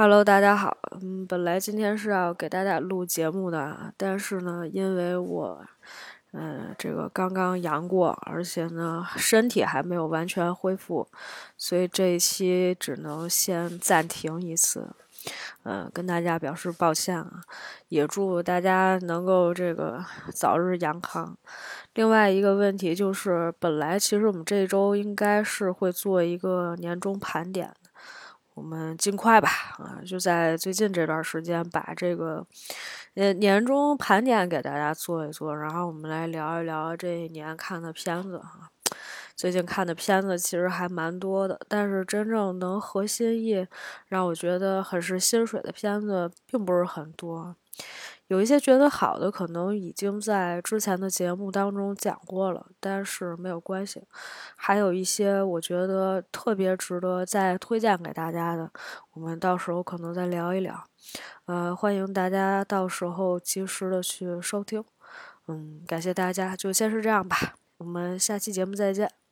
Hello，大家好。嗯，本来今天是要给大家录节目的，但是呢，因为我，嗯，这个刚刚阳过，而且呢，身体还没有完全恢复，所以这一期只能先暂停一次。嗯，跟大家表示抱歉啊，也祝大家能够这个早日阳康。另外一个问题就是，本来其实我们这周应该是会做一个年终盘点。我们尽快吧，啊，就在最近这段时间把这个，年，年终盘点给大家做一做，然后我们来聊一聊这一年看的片子哈。最近看的片子其实还蛮多的，但是真正能合心意，让我觉得很是心水的片子并不是很多。有一些觉得好的，可能已经在之前的节目当中讲过了，但是没有关系。还有一些我觉得特别值得再推荐给大家的，我们到时候可能再聊一聊。呃，欢迎大家到时候及时的去收听。嗯，感谢大家，就先是这样吧。我们下期节目再见。